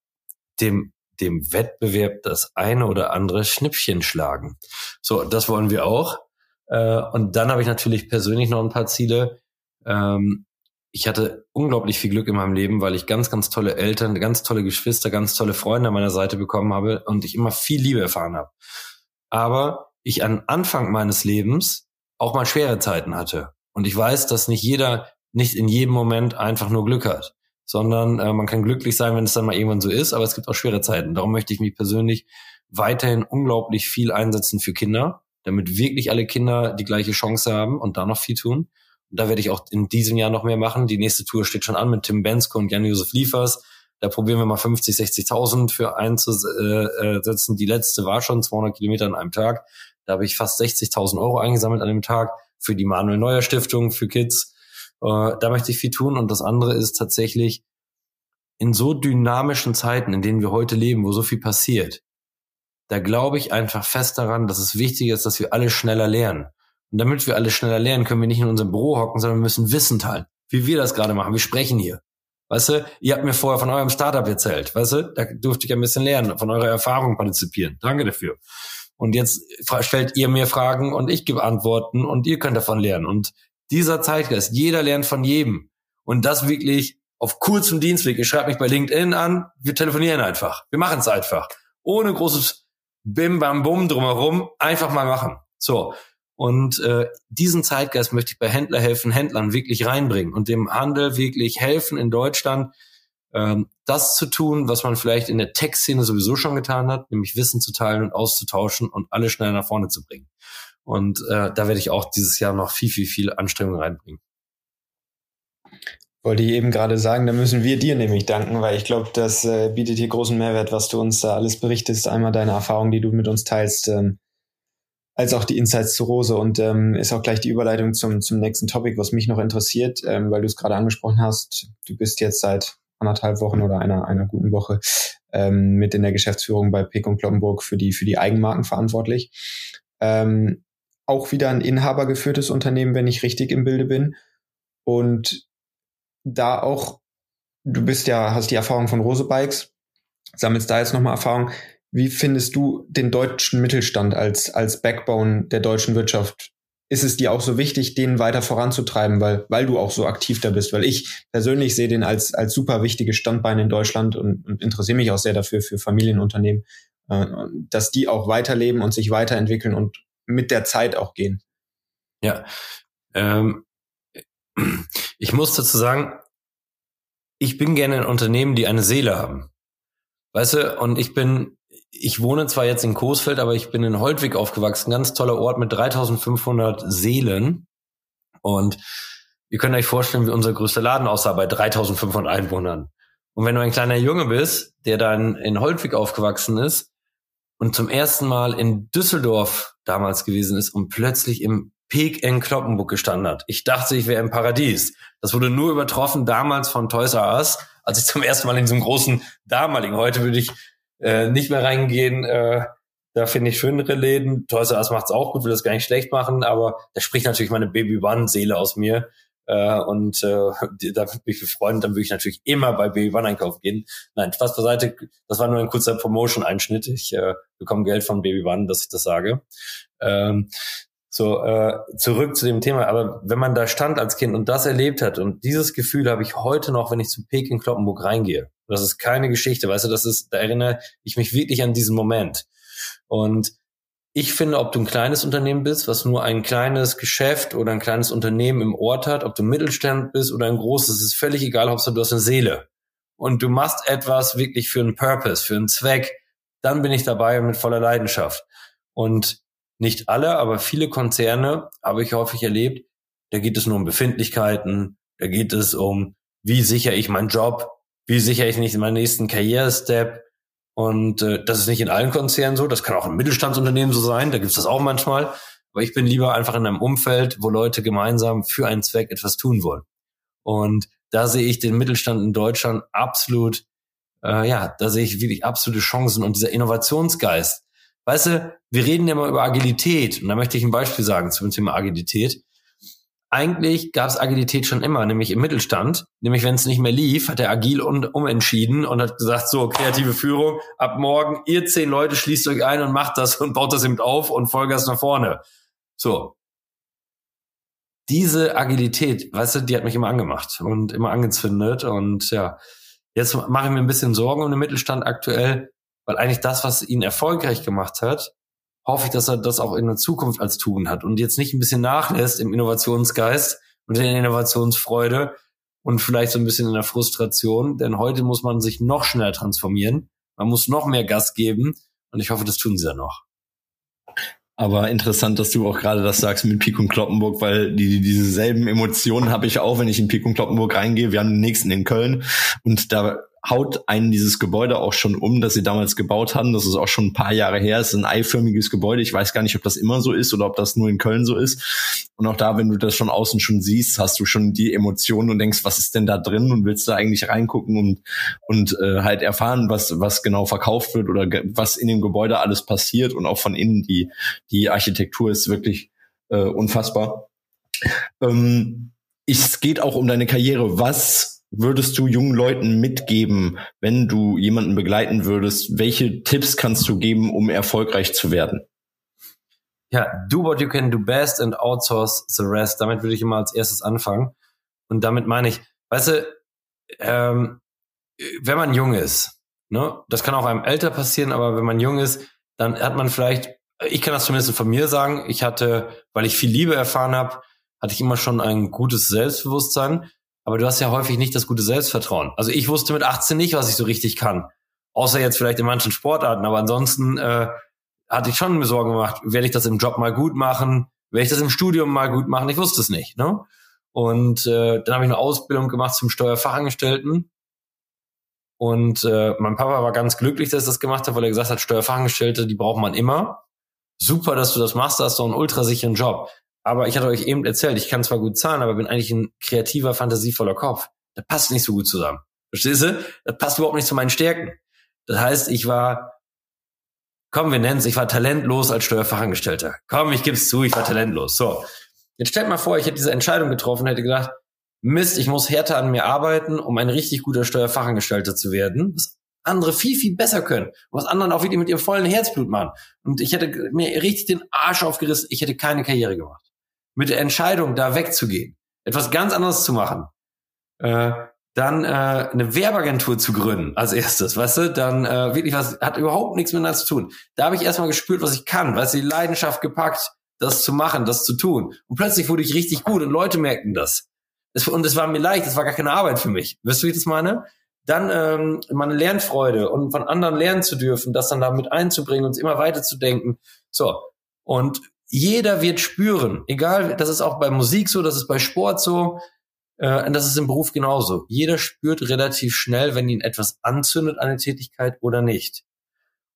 dem dem Wettbewerb das eine oder andere Schnippchen schlagen. So, das wollen wir auch. Äh, und dann habe ich natürlich persönlich noch ein paar Ziele. Ähm, ich hatte unglaublich viel Glück in meinem Leben, weil ich ganz, ganz tolle Eltern, ganz tolle Geschwister, ganz tolle Freunde an meiner Seite bekommen habe und ich immer viel Liebe erfahren habe. Aber ich an Anfang meines Lebens auch mal schwere Zeiten hatte. Und ich weiß, dass nicht jeder, nicht in jedem Moment einfach nur Glück hat, sondern äh, man kann glücklich sein, wenn es dann mal irgendwann so ist, aber es gibt auch schwere Zeiten. Darum möchte ich mich persönlich weiterhin unglaublich viel einsetzen für Kinder, damit wirklich alle Kinder die gleiche Chance haben und da noch viel tun. Da werde ich auch in diesem Jahr noch mehr machen. Die nächste Tour steht schon an mit Tim Bensko und Jan-Josef Liefers. Da probieren wir mal 50, 60.000 für einzusetzen. Die letzte war schon 200 Kilometer an einem Tag. Da habe ich fast 60.000 Euro eingesammelt an dem Tag für die Manuel Neuer Stiftung für Kids. Äh, da möchte ich viel tun. Und das andere ist tatsächlich in so dynamischen Zeiten, in denen wir heute leben, wo so viel passiert, da glaube ich einfach fest daran, dass es wichtig ist, dass wir alle schneller lernen. Und damit wir alle schneller lernen, können wir nicht in unserem Büro hocken, sondern wir müssen Wissen teilen. Wie wir das gerade machen. Wir sprechen hier. Weißt du, ihr habt mir vorher von eurem Startup erzählt. Weißt du, da durfte ich ein bisschen lernen, von eurer Erfahrung partizipieren. Danke dafür. Und jetzt stellt ihr mir Fragen und ich gebe Antworten und ihr könnt davon lernen. Und dieser Zeitgeist, jeder lernt von jedem. Und das wirklich auf kurzem Dienstweg. Ihr schreibt mich bei LinkedIn an, wir telefonieren einfach. Wir machen es einfach. Ohne großes Bim Bam Bum drumherum. Einfach mal machen. So. Und äh, diesen Zeitgeist möchte ich bei Händler helfen, Händlern wirklich reinbringen und dem Handel wirklich helfen in Deutschland, ähm, das zu tun, was man vielleicht in der Tech-Szene sowieso schon getan hat, nämlich Wissen zu teilen und auszutauschen und alle schnell nach vorne zu bringen. Und äh, da werde ich auch dieses Jahr noch viel, viel, viel Anstrengung reinbringen. Wollte ich eben gerade sagen, da müssen wir dir nämlich danken, weil ich glaube, das äh, bietet hier großen Mehrwert, was du uns da alles berichtest. Einmal deine Erfahrungen, die du mit uns teilst. Ähm, als auch die Insights zu Rose und ähm, ist auch gleich die Überleitung zum, zum nächsten Topic, was mich noch interessiert, ähm, weil du es gerade angesprochen hast. Du bist jetzt seit anderthalb Wochen oder einer, einer guten Woche ähm, mit in der Geschäftsführung bei Pick und Kloppenburg für die, für die Eigenmarken verantwortlich. Ähm, auch wieder ein inhabergeführtes Unternehmen, wenn ich richtig im Bilde bin. Und da auch, du bist ja, hast die Erfahrung von Rose Bikes, sammelst da jetzt nochmal Erfahrung. Wie findest du den deutschen Mittelstand als, als Backbone der deutschen Wirtschaft? Ist es dir auch so wichtig, den weiter voranzutreiben, weil, weil du auch so aktiv da bist? Weil ich persönlich sehe den als, als super wichtiges Standbein in Deutschland und, und interessiere mich auch sehr dafür, für Familienunternehmen, äh, dass die auch weiterleben und sich weiterentwickeln und mit der Zeit auch gehen. Ja, ähm, ich muss dazu sagen, ich bin gerne in Unternehmen, die eine Seele haben. Weißt du, und ich bin ich wohne zwar jetzt in Coesfeld, aber ich bin in Holtwig aufgewachsen, ganz toller Ort mit 3500 Seelen. Und ihr könnt euch vorstellen, wie unser größter Laden aussah bei 3500 Einwohnern. Und wenn du ein kleiner Junge bist, der dann in Holtwig aufgewachsen ist und zum ersten Mal in Düsseldorf damals gewesen ist und plötzlich im Peak in Kloppenburg gestanden hat. Ich dachte, ich wäre im Paradies. Das wurde nur übertroffen damals von Toys R Us, als ich zum ersten Mal in so einem großen damaligen, heute würde ich äh, nicht mehr reingehen. Äh, da finde ich schönere Läden. Toys R Us macht's auch gut, will das gar nicht schlecht machen, aber da spricht natürlich meine Baby One Seele aus mir. Äh, und äh, da würde ich mich freuen, dann würde ich natürlich immer bei Baby One einkaufen gehen. Nein, Spaß beiseite, das war nur ein kurzer Promotion-Einschnitt. Ich äh, bekomme Geld von Baby One, dass ich das sage. Ähm, so, äh, zurück zu dem Thema. Aber wenn man da stand als Kind und das erlebt hat und dieses Gefühl habe ich heute noch, wenn ich zu Peking Kloppenburg reingehe. Das ist keine Geschichte, weißt du, das ist, da erinnere ich mich wirklich an diesen Moment. Und ich finde, ob du ein kleines Unternehmen bist, was nur ein kleines Geschäft oder ein kleines Unternehmen im Ort hat, ob du Mittelstand bist oder ein großes, ist völlig egal, Hauptsache du hast eine Seele. Und du machst etwas wirklich für einen Purpose, für einen Zweck, dann bin ich dabei mit voller Leidenschaft. Und nicht alle, aber viele Konzerne habe ich häufig erlebt, da geht es nur um Befindlichkeiten, da geht es um, wie sichere ich meinen Job, wie sichere ich nicht meinen nächsten Karrierestep. Und äh, das ist nicht in allen Konzernen so, das kann auch im Mittelstandsunternehmen so sein, da gibt es das auch manchmal. Aber ich bin lieber einfach in einem Umfeld, wo Leute gemeinsam für einen Zweck etwas tun wollen. Und da sehe ich den Mittelstand in Deutschland absolut, äh, ja, da sehe ich wirklich absolute Chancen und dieser Innovationsgeist, Weißt du, wir reden ja mal über Agilität und da möchte ich ein Beispiel sagen zum Thema Agilität. Eigentlich gab es Agilität schon immer, nämlich im Mittelstand. Nämlich wenn es nicht mehr lief, hat er agil um, umentschieden und hat gesagt, so, kreative Führung, ab morgen, ihr zehn Leute schließt euch ein und macht das und baut das eben auf und Vollgas nach vorne. So. diese Agilität, weißt du, die hat mich immer angemacht und immer angezündet. Und ja, jetzt mache ich mir ein bisschen Sorgen um den Mittelstand aktuell, weil eigentlich das, was ihn erfolgreich gemacht hat, hoffe ich, dass er das auch in der Zukunft als Tugend hat und jetzt nicht ein bisschen nachlässt im Innovationsgeist und in der Innovationsfreude und vielleicht so ein bisschen in der Frustration, denn heute muss man sich noch schneller transformieren. Man muss noch mehr Gas geben und ich hoffe, das tun sie ja noch. Aber interessant, dass du auch gerade das sagst mit Pik und Kloppenburg, weil die, dieselben Emotionen habe ich auch, wenn ich in Pik und Kloppenburg reingehe. Wir haben den nächsten in Köln und da haut einen dieses Gebäude auch schon um, das sie damals gebaut haben. Das ist auch schon ein paar Jahre her. Es ist ein eiförmiges Gebäude. Ich weiß gar nicht, ob das immer so ist oder ob das nur in Köln so ist. Und auch da, wenn du das schon außen schon siehst, hast du schon die Emotionen und denkst, was ist denn da drin und willst da eigentlich reingucken und, und äh, halt erfahren, was, was genau verkauft wird oder was in dem Gebäude alles passiert und auch von innen die, die Architektur ist wirklich äh, unfassbar. Ähm, es geht auch um deine Karriere. Was würdest du jungen Leuten mitgeben, wenn du jemanden begleiten würdest? Welche Tipps kannst du geben, um erfolgreich zu werden? Ja, do what you can do best and outsource the rest. Damit würde ich immer als erstes anfangen. Und damit meine ich, weißt du, ähm, wenn man jung ist, ne, das kann auch einem älter passieren, aber wenn man jung ist, dann hat man vielleicht, ich kann das zumindest von mir sagen, ich hatte, weil ich viel Liebe erfahren habe, hatte ich immer schon ein gutes Selbstbewusstsein aber du hast ja häufig nicht das gute Selbstvertrauen. Also ich wusste mit 18 nicht, was ich so richtig kann. Außer jetzt vielleicht in manchen Sportarten. Aber ansonsten äh, hatte ich schon mir Sorgen gemacht, werde ich das im Job mal gut machen? Werde ich das im Studium mal gut machen? Ich wusste es nicht. Ne? Und äh, dann habe ich eine Ausbildung gemacht zum Steuerfachangestellten. Und äh, mein Papa war ganz glücklich, dass ich das gemacht habe, weil er gesagt hat, Steuerfachangestellte, die braucht man immer. Super, dass du das machst, da hast du einen ultrasicheren Job. Aber ich hatte euch eben erzählt, ich kann zwar gut zahlen, aber bin eigentlich ein kreativer, fantasievoller Kopf. Das passt nicht so gut zusammen. Verstehst du? Das passt überhaupt nicht zu meinen Stärken. Das heißt, ich war, komm, wir nennen es, ich war talentlos als Steuerfachangestellter. Komm, ich gebe es zu, ich war talentlos. So. Jetzt stellt mal vor, ich hätte diese Entscheidung getroffen, hätte gedacht, Mist, ich muss härter an mir arbeiten, um ein richtig guter Steuerfachangestellter zu werden, was andere viel, viel besser können, was anderen auch wirklich mit ihrem vollen Herzblut machen. Und ich hätte mir richtig den Arsch aufgerissen, ich hätte keine Karriere gemacht mit der Entscheidung, da wegzugehen, etwas ganz anderes zu machen, äh, dann äh, eine Werbeagentur zu gründen als erstes, weißt du, dann äh, wirklich was, hat überhaupt nichts miteinander zu tun. Da habe ich erstmal gespürt, was ich kann, weißt du, die Leidenschaft gepackt, das zu machen, das zu tun. Und plötzlich wurde ich richtig gut und Leute merkten das. Es, und es war mir leicht, es war gar keine Arbeit für mich. Weißt du, wie ich das meine? Dann ähm, meine Lernfreude und von anderen lernen zu dürfen, das dann da mit einzubringen und immer weiter zu denken. So. Und jeder wird spüren, egal, das ist auch bei Musik so, das ist bei Sport so, äh, und das ist im Beruf genauso. Jeder spürt relativ schnell, wenn ihn etwas anzündet, eine Tätigkeit oder nicht.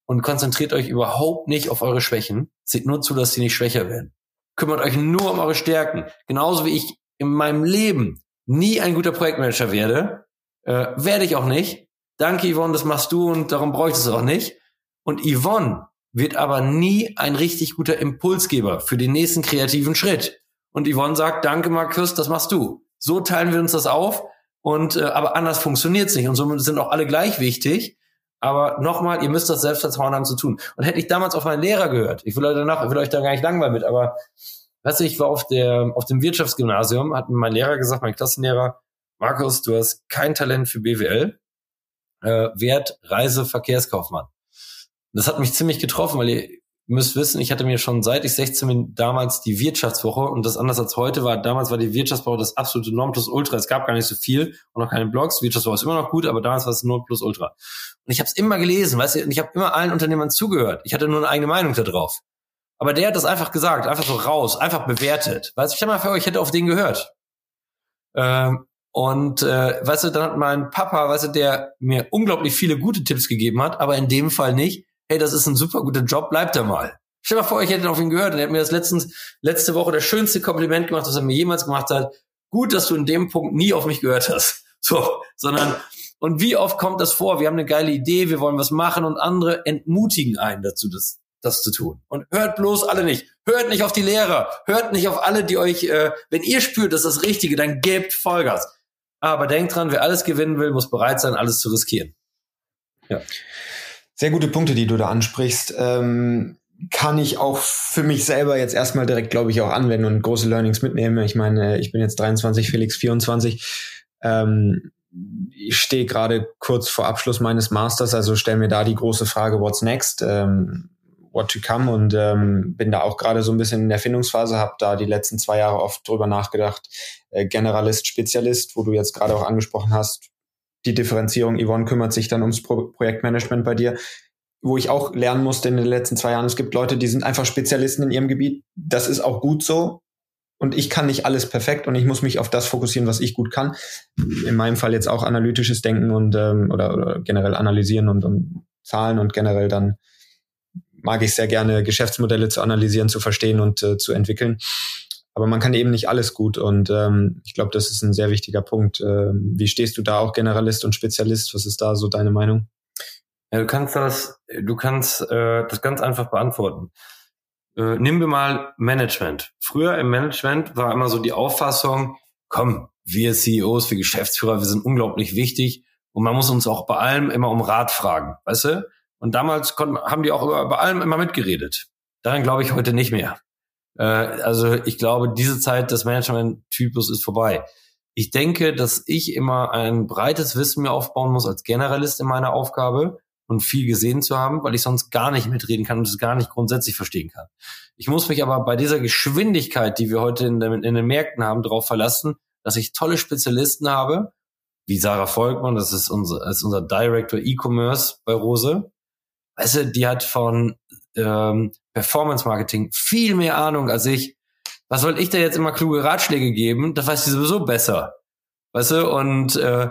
Und konzentriert euch überhaupt nicht auf eure Schwächen. Seht nur zu, dass sie nicht schwächer werden. Kümmert euch nur um eure Stärken. Genauso wie ich in meinem Leben nie ein guter Projektmanager werde, äh, werde ich auch nicht. Danke, Yvonne, das machst du und darum bräuchte es auch nicht. Und Yvonne wird aber nie ein richtig guter Impulsgeber für den nächsten kreativen Schritt. Und Yvonne sagt, danke Markus, das machst du. So teilen wir uns das auf. Und äh, aber anders funktioniert's nicht. Und somit sind auch alle gleich wichtig. Aber nochmal, ihr müsst das Selbstvertrauen haben zu tun. Und hätte ich damals auf meinen Lehrer gehört, ich will euch danach, ich will euch da gar nicht langweilen mit, aber weißt du, ich war auf der auf dem Wirtschaftsgymnasium, hat mein Lehrer gesagt, mein Klassenlehrer, Markus, du hast kein Talent für BWL, äh, Wert Reise Verkehrskaufmann. Das hat mich ziemlich getroffen, weil ihr müsst wissen, ich hatte mir schon seit ich 16 bin damals die Wirtschaftswoche und das anders als heute war, damals war die Wirtschaftswoche das absolute Nonplusultra. Es gab gar nicht so viel und noch keine Blogs. Wirtschaftswoche ist immer noch gut, aber damals war es Nonplusultra. Und ich habe es immer gelesen, weißt du, und ich habe immer allen Unternehmern zugehört. Ich hatte nur eine eigene Meinung da drauf. Aber der hat das einfach gesagt, einfach so raus, einfach bewertet. Weißt du, stell mal vor, ich hätte auf den gehört. Ähm, und äh, weißt du, dann hat mein Papa, weißt du, der mir unglaublich viele gute Tipps gegeben hat, aber in dem Fall nicht, hey, das ist ein super guter Job, bleibt da mal. Stell dir mal vor, ich hätte auf ihn gehört und er hat mir das letztens, letzte Woche das schönste Kompliment gemacht, was er mir jemals gemacht hat. Gut, dass du in dem Punkt nie auf mich gehört hast. So, sondern, und wie oft kommt das vor? Wir haben eine geile Idee, wir wollen was machen und andere entmutigen einen dazu, das, das zu tun. Und hört bloß alle nicht. Hört nicht auf die Lehrer. Hört nicht auf alle, die euch, äh, wenn ihr spürt, das ist das Richtige, dann gebt Vollgas. Aber denkt dran, wer alles gewinnen will, muss bereit sein, alles zu riskieren. Ja. Sehr gute Punkte, die du da ansprichst. Ähm, kann ich auch für mich selber jetzt erstmal direkt, glaube ich, auch anwenden und große Learnings mitnehmen. Ich meine, ich bin jetzt 23, Felix 24. Ähm, ich stehe gerade kurz vor Abschluss meines Masters, also stelle mir da die große Frage, what's next? Ähm, what to come und ähm, bin da auch gerade so ein bisschen in der Findungsphase, habe da die letzten zwei Jahre oft drüber nachgedacht, äh, Generalist, Spezialist, wo du jetzt gerade auch angesprochen hast, die Differenzierung, Yvonne kümmert sich dann ums Pro Projektmanagement bei dir, wo ich auch lernen musste in den letzten zwei Jahren, es gibt Leute, die sind einfach Spezialisten in ihrem Gebiet, das ist auch gut so, und ich kann nicht alles perfekt und ich muss mich auf das fokussieren, was ich gut kann. In meinem Fall jetzt auch analytisches Denken und ähm, oder, oder generell analysieren und, und Zahlen und generell dann mag ich sehr gerne Geschäftsmodelle zu analysieren, zu verstehen und äh, zu entwickeln. Aber man kann eben nicht alles gut und ähm, ich glaube, das ist ein sehr wichtiger Punkt. Ähm, wie stehst du da auch Generalist und Spezialist? Was ist da so deine Meinung? Ja, du kannst das, du kannst äh, das ganz einfach beantworten. Äh, nehmen wir mal Management. Früher im Management war immer so die Auffassung, komm, wir CEOs, wir Geschäftsführer, wir sind unglaublich wichtig und man muss uns auch bei allem immer um Rat fragen, weißt du? Und damals konnten, haben die auch über, bei allem immer mitgeredet. Daran glaube ich heute nicht mehr. Äh, also ich glaube, diese Zeit des Management-Typus ist vorbei. Ich denke, dass ich immer ein breites Wissen mir aufbauen muss als Generalist in meiner Aufgabe und viel gesehen zu haben, weil ich sonst gar nicht mitreden kann und es gar nicht grundsätzlich verstehen kann. Ich muss mich aber bei dieser Geschwindigkeit, die wir heute in, den, in den Märkten haben, darauf verlassen, dass ich tolle Spezialisten habe, wie Sarah Volkmann, das ist unser, ist unser Director E-Commerce bei Rose, weißt du, die hat von ähm, Performance Marketing viel mehr Ahnung als ich. Was soll ich da jetzt immer kluge Ratschläge geben? Das weiß sie sowieso besser. Weißt du, und äh,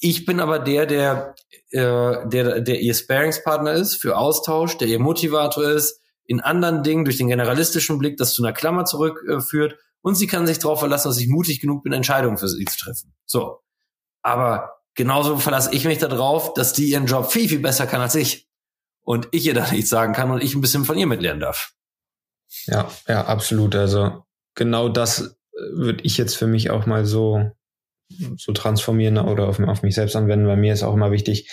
ich bin aber der, der, äh, der, der ihr Sparingspartner ist für Austausch, der ihr Motivator ist, in anderen Dingen durch den generalistischen Blick das zu einer Klammer zurückführt äh, und sie kann sich darauf verlassen, dass ich mutig genug bin, Entscheidungen für sie zu treffen. So. Aber genauso verlasse ich mich darauf, dass die ihren Job viel, viel besser kann als ich und ich ihr da nichts sagen kann und ich ein bisschen von ihr mitlernen darf. Ja, ja, absolut. Also genau das äh, würde ich jetzt für mich auch mal so, so transformieren oder auf, auf mich selbst anwenden. Bei mir ist auch immer wichtig,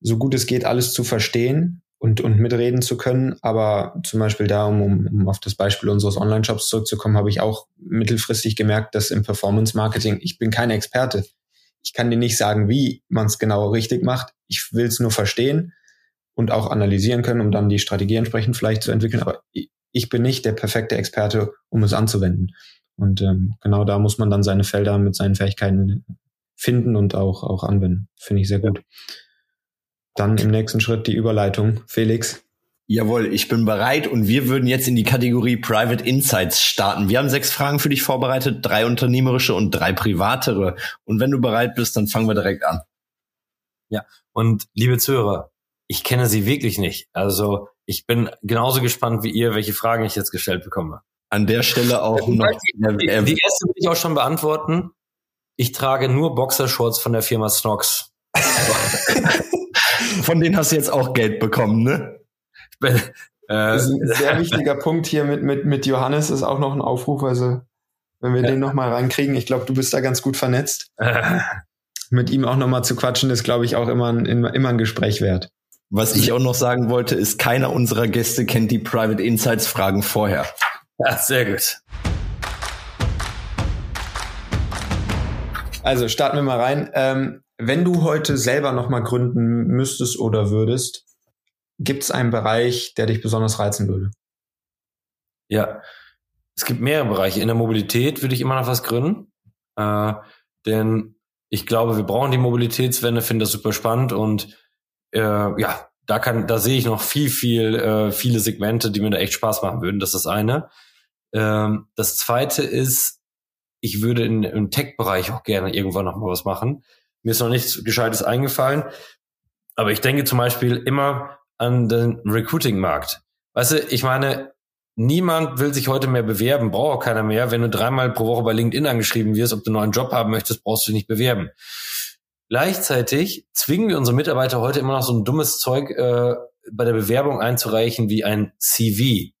so gut es geht, alles zu verstehen und, und mitreden zu können. Aber zum Beispiel da, um, um auf das Beispiel unseres Online-Shops zurückzukommen, habe ich auch mittelfristig gemerkt, dass im Performance-Marketing, ich bin kein Experte. Ich kann dir nicht sagen, wie man es genau richtig macht. Ich will es nur verstehen und auch analysieren können, um dann die Strategie entsprechend vielleicht zu entwickeln. Aber ich bin nicht der perfekte Experte, um es anzuwenden. Und ähm, genau da muss man dann seine Felder mit seinen Fähigkeiten finden und auch, auch anwenden. Finde ich sehr gut. Dann im nächsten Schritt die Überleitung. Felix. Jawohl, ich bin bereit und wir würden jetzt in die Kategorie Private Insights starten. Wir haben sechs Fragen für dich vorbereitet, drei unternehmerische und drei privatere. Und wenn du bereit bist, dann fangen wir direkt an. Ja, und liebe Zuhörer, ich kenne sie wirklich nicht. Also ich bin genauso gespannt wie ihr, welche Fragen ich jetzt gestellt bekomme. An der Stelle auch noch. Die, die erste will ich auch schon beantworten. Ich trage nur Boxershorts von der Firma Snox. von denen hast du jetzt auch Geld bekommen, ne? Ich bin, äh, das ist ein sehr wichtiger Punkt hier mit, mit, mit Johannes ist auch noch ein Aufruf. Also, wenn wir ja. den nochmal reinkriegen, ich glaube, du bist da ganz gut vernetzt. mit ihm auch nochmal zu quatschen, ist, glaube ich, auch immer ein, immer ein Gespräch wert. Was ich auch noch sagen wollte, ist, keiner unserer Gäste kennt die Private Insights Fragen vorher. Ja, sehr gut. Also starten wir mal rein. Ähm, wenn du heute selber nochmal gründen müsstest oder würdest, gibt es einen Bereich, der dich besonders reizen würde? Ja, es gibt mehrere Bereiche. In der Mobilität würde ich immer noch was gründen, äh, denn ich glaube, wir brauchen die Mobilitätswende, finde das super spannend und äh, ja, da kann, da sehe ich noch viel, viel, äh, viele Segmente, die mir da echt Spaß machen würden. Das ist das eine. Ähm, das zweite ist, ich würde in, im Tech-Bereich auch gerne irgendwann noch mal was machen. Mir ist noch nichts Gescheites eingefallen, aber ich denke zum Beispiel immer an den Recruiting-Markt. Weißt du, ich meine, niemand will sich heute mehr bewerben, braucht auch keiner mehr. Wenn du dreimal pro Woche bei LinkedIn angeschrieben wirst, ob du einen neuen Job haben möchtest, brauchst du dich nicht bewerben. Gleichzeitig zwingen wir unsere Mitarbeiter heute immer noch so ein dummes Zeug äh, bei der Bewerbung einzureichen wie ein CV.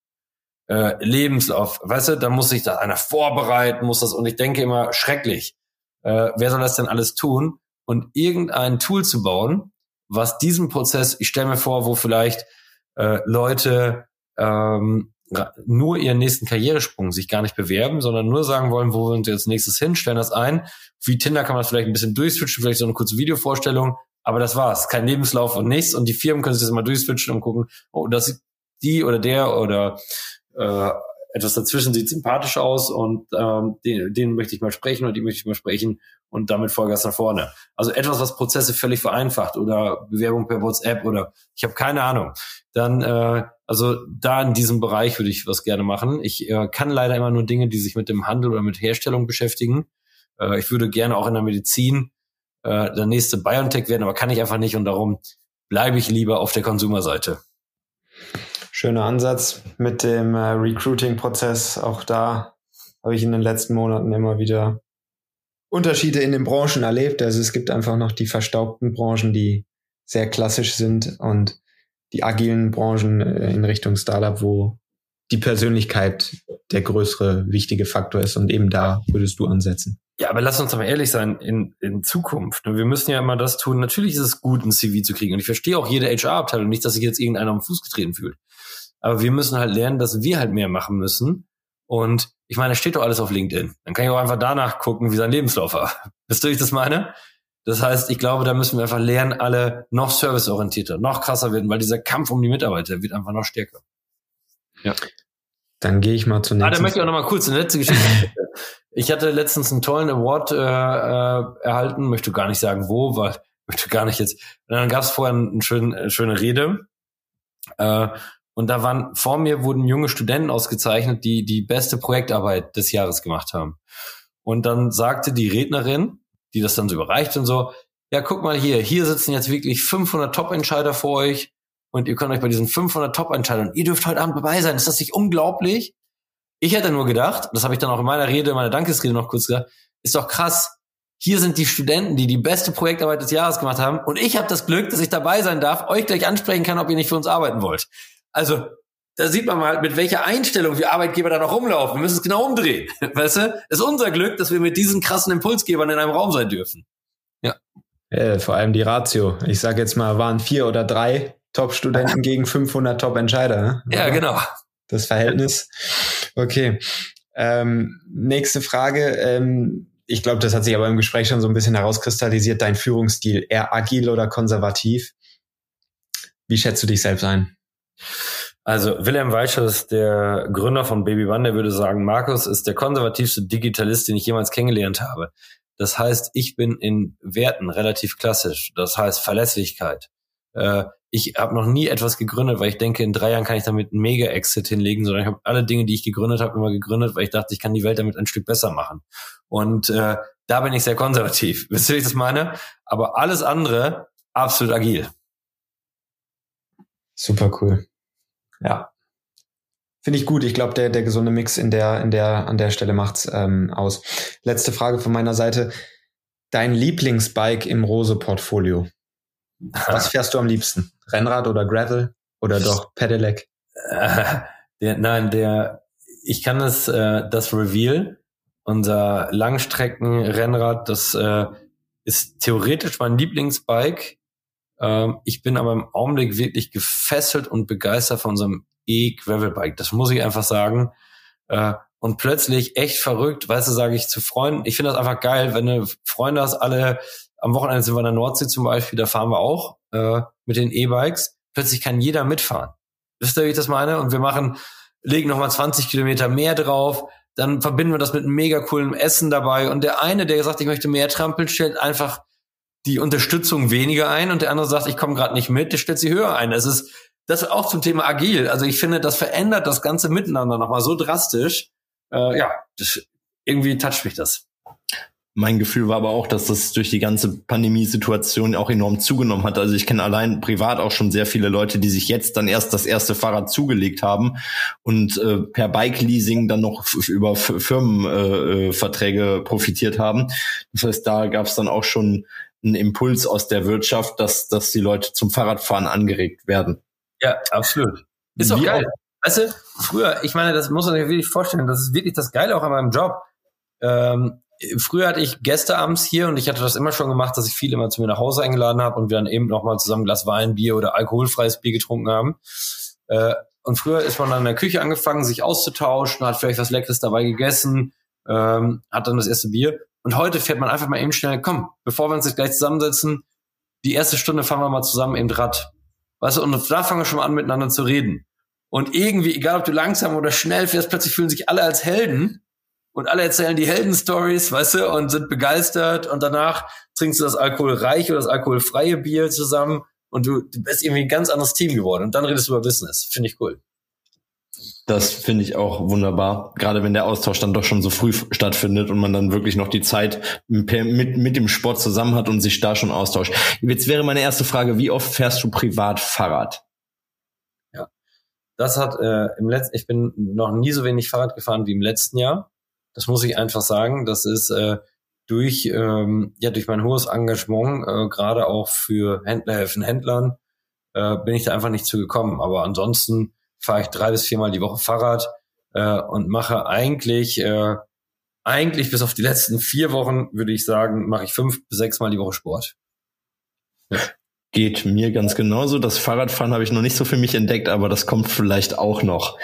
Äh, Lebenslauf, weißt du, da muss sich da einer vorbereiten, muss das, und ich denke immer, schrecklich. Äh, wer soll das denn alles tun? Und irgendein Tool zu bauen, was diesen Prozess, ich stelle mir vor, wo vielleicht äh, Leute ähm, nur ihren nächsten Karrieresprung sich gar nicht bewerben, sondern nur sagen wollen, wo wir uns jetzt nächstes hin, stellen das ein. Wie Tinder kann man das vielleicht ein bisschen durchswitchen, vielleicht so eine kurze Videovorstellung, aber das war's. Kein Lebenslauf und nichts. Und die Firmen können sich das mal durchswitchen und gucken, oh, das die oder der oder äh, etwas dazwischen sieht sympathisch aus und ähm, den, den möchte ich mal sprechen und die möchte ich mal sprechen und damit Vollgas nach vorne. Also etwas, was Prozesse völlig vereinfacht oder Bewerbung per WhatsApp oder ich habe keine Ahnung. Dann äh, also da in diesem Bereich würde ich was gerne machen. Ich äh, kann leider immer nur Dinge, die sich mit dem Handel oder mit Herstellung beschäftigen. Äh, ich würde gerne auch in der Medizin äh, der nächste BioNTech werden, aber kann ich einfach nicht und darum bleibe ich lieber auf der Konsumerseite. Schöner Ansatz mit dem äh, Recruiting-Prozess. Auch da habe ich in den letzten Monaten immer wieder Unterschiede in den Branchen erlebt. Also es gibt einfach noch die verstaubten Branchen, die sehr klassisch sind und die agilen Branchen äh, in Richtung Startup, wo die Persönlichkeit der größere wichtige Faktor ist und eben da würdest du ansetzen. Ja, aber lass uns doch mal ehrlich sein, in, in Zukunft. Ne, wir müssen ja immer das tun. Natürlich ist es gut, ein CV zu kriegen. Und ich verstehe auch jede HR-Abteilung nicht, dass sich jetzt irgendeiner am Fuß getreten fühlt. Aber wir müssen halt lernen, dass wir halt mehr machen müssen. Und ich meine, es steht doch alles auf LinkedIn. Dann kann ich auch einfach danach gucken, wie sein Lebenslauf war. Wisst ihr, wie ich das meine? Das heißt, ich glaube, da müssen wir einfach lernen, alle noch serviceorientierter, noch krasser werden, weil dieser Kampf um die Mitarbeiter wird einfach noch stärker. Ja. Dann gehe ich mal zur nächsten. Ah, da möchte ich auch noch mal kurz eine letzte Geschichte. ich hatte letztens einen tollen Award äh, äh, erhalten, möchte gar nicht sagen wo, weil möchte gar nicht jetzt. Und dann gab es vorher eine schöne, eine schöne Rede. Äh, und da waren vor mir wurden junge Studenten ausgezeichnet, die die beste Projektarbeit des Jahres gemacht haben. Und dann sagte die Rednerin, die das dann so überreicht und so, ja, guck mal hier, hier sitzen jetzt wirklich 500 Top-Entscheider vor euch und ihr könnt euch bei diesen 500 Top-Entscheidern, ihr dürft heute Abend dabei sein. Ist das nicht unglaublich? Ich hätte nur gedacht, das habe ich dann auch in meiner Rede, meiner Dankesrede noch kurz gesagt, ist doch krass. Hier sind die Studenten, die die beste Projektarbeit des Jahres gemacht haben und ich habe das Glück, dass ich dabei sein darf, euch gleich ansprechen kann, ob ihr nicht für uns arbeiten wollt. Also da sieht man mal, mit welcher Einstellung wir Arbeitgeber da noch rumlaufen. Wir müssen es genau umdrehen. Weißt du? Es ist unser Glück, dass wir mit diesen krassen Impulsgebern in einem Raum sein dürfen. Ja. Äh, vor allem die Ratio. Ich sage jetzt mal, waren vier oder drei Top-Studenten gegen 500 Top-Entscheider. Ne? Ja, genau. Das Verhältnis. Okay. Ähm, nächste Frage. Ähm, ich glaube, das hat sich aber im Gespräch schon so ein bisschen herauskristallisiert. Dein Führungsstil, eher agil oder konservativ? Wie schätzt du dich selbst ein? Also Wilhelm Weischer ist der Gründer von Baby One, der würde sagen, Markus ist der konservativste Digitalist, den ich jemals kennengelernt habe. Das heißt, ich bin in Werten relativ klassisch. Das heißt Verlässlichkeit. Äh, ich habe noch nie etwas gegründet, weil ich denke, in drei Jahren kann ich damit einen Mega-Exit hinlegen, sondern ich habe alle Dinge, die ich gegründet habe, immer gegründet, weil ich dachte, ich kann die Welt damit ein Stück besser machen. Und äh, da bin ich sehr konservativ. Wisst ihr, wie ich das meine? Aber alles andere absolut agil. Super cool. Ja. Finde ich gut. Ich glaube, der, der gesunde Mix in der, in der, an der Stelle macht's ähm, aus. Letzte Frage von meiner Seite. Dein Lieblingsbike im Rose-Portfolio? Was fährst du am liebsten? Rennrad oder Gravel oder doch Pedelec? Der, nein, der, ich kann das, äh, das Reveal, unser Langstrecken-Rennrad, das äh, ist theoretisch mein Lieblingsbike. Ähm, ich bin aber im Augenblick wirklich gefesselt und begeistert von unserem E-Gravelbike. Das muss ich einfach sagen. Äh, und plötzlich echt verrückt, weißt du, sage ich zu Freunden, ich finde das einfach geil, wenn du Freunde hast, alle am Wochenende sind wir in der Nordsee zum Beispiel, da fahren wir auch äh, mit den E-Bikes. Plötzlich kann jeder mitfahren. Wisst ihr, wie ich das meine? Und wir machen, legen nochmal 20 Kilometer mehr drauf, dann verbinden wir das mit einem mega coolen Essen dabei. Und der eine, der sagt, ich möchte mehr trampeln, stellt einfach die Unterstützung weniger ein und der andere sagt, ich komme gerade nicht mit, der stellt sie höher ein. Es ist das auch zum Thema agil. Also ich finde, das verändert das ganze Miteinander nochmal so drastisch. Äh, ja, das, irgendwie toucht mich das. Mein Gefühl war aber auch, dass das durch die ganze Pandemiesituation auch enorm zugenommen hat. Also ich kenne allein privat auch schon sehr viele Leute, die sich jetzt dann erst das erste Fahrrad zugelegt haben und äh, per Bike-Leasing dann noch über Firmenverträge äh, profitiert haben. Das heißt, da gab es dann auch schon einen Impuls aus der Wirtschaft, dass, dass die Leute zum Fahrradfahren angeregt werden. Ja, absolut. Ist doch geil. Auch. Weißt du, früher, ich meine, das muss man sich wirklich vorstellen, das ist wirklich das Geile auch an meinem Job. Ähm, früher hatte ich Gäste abends hier und ich hatte das immer schon gemacht, dass ich viele immer zu mir nach Hause eingeladen habe und wir dann eben nochmal zusammen ein Glas Wein, Bier oder alkoholfreies Bier getrunken haben. Äh, und früher ist man dann in der Küche angefangen, sich auszutauschen, hat vielleicht was Leckeres dabei gegessen, ähm, hat dann das erste Bier. Und heute fährt man einfach mal eben schnell, komm, bevor wir uns jetzt gleich zusammensetzen, die erste Stunde fahren wir mal zusammen im Rad. Weißt du, und da fangen wir schon mal an, miteinander zu reden. Und irgendwie, egal ob du langsam oder schnell fährst, plötzlich fühlen sich alle als Helden und alle erzählen die Heldenstories, weißt du, und sind begeistert und danach trinkst du das alkoholreiche oder das alkoholfreie Bier zusammen und du, du bist irgendwie ein ganz anderes Team geworden und dann redest du über Business. Finde ich cool. Das finde ich auch wunderbar, gerade wenn der Austausch dann doch schon so früh stattfindet und man dann wirklich noch die Zeit mit, mit dem Sport zusammen hat und sich da schon austauscht. Jetzt wäre meine erste Frage, wie oft fährst du privat Fahrrad? Ja, das hat äh, im letzten, ich bin noch nie so wenig Fahrrad gefahren wie im letzten Jahr. Das muss ich einfach sagen. Das ist äh, durch ähm, ja durch mein hohes Engagement äh, gerade auch für Händler helfen Händlern äh, bin ich da einfach nicht zugekommen. Aber ansonsten fahre ich drei bis viermal die Woche Fahrrad äh, und mache eigentlich äh, eigentlich bis auf die letzten vier Wochen würde ich sagen mache ich fünf bis sechs Mal die Woche Sport. Ja. Geht mir ganz genauso. Das Fahrradfahren habe ich noch nicht so für mich entdeckt, aber das kommt vielleicht auch noch.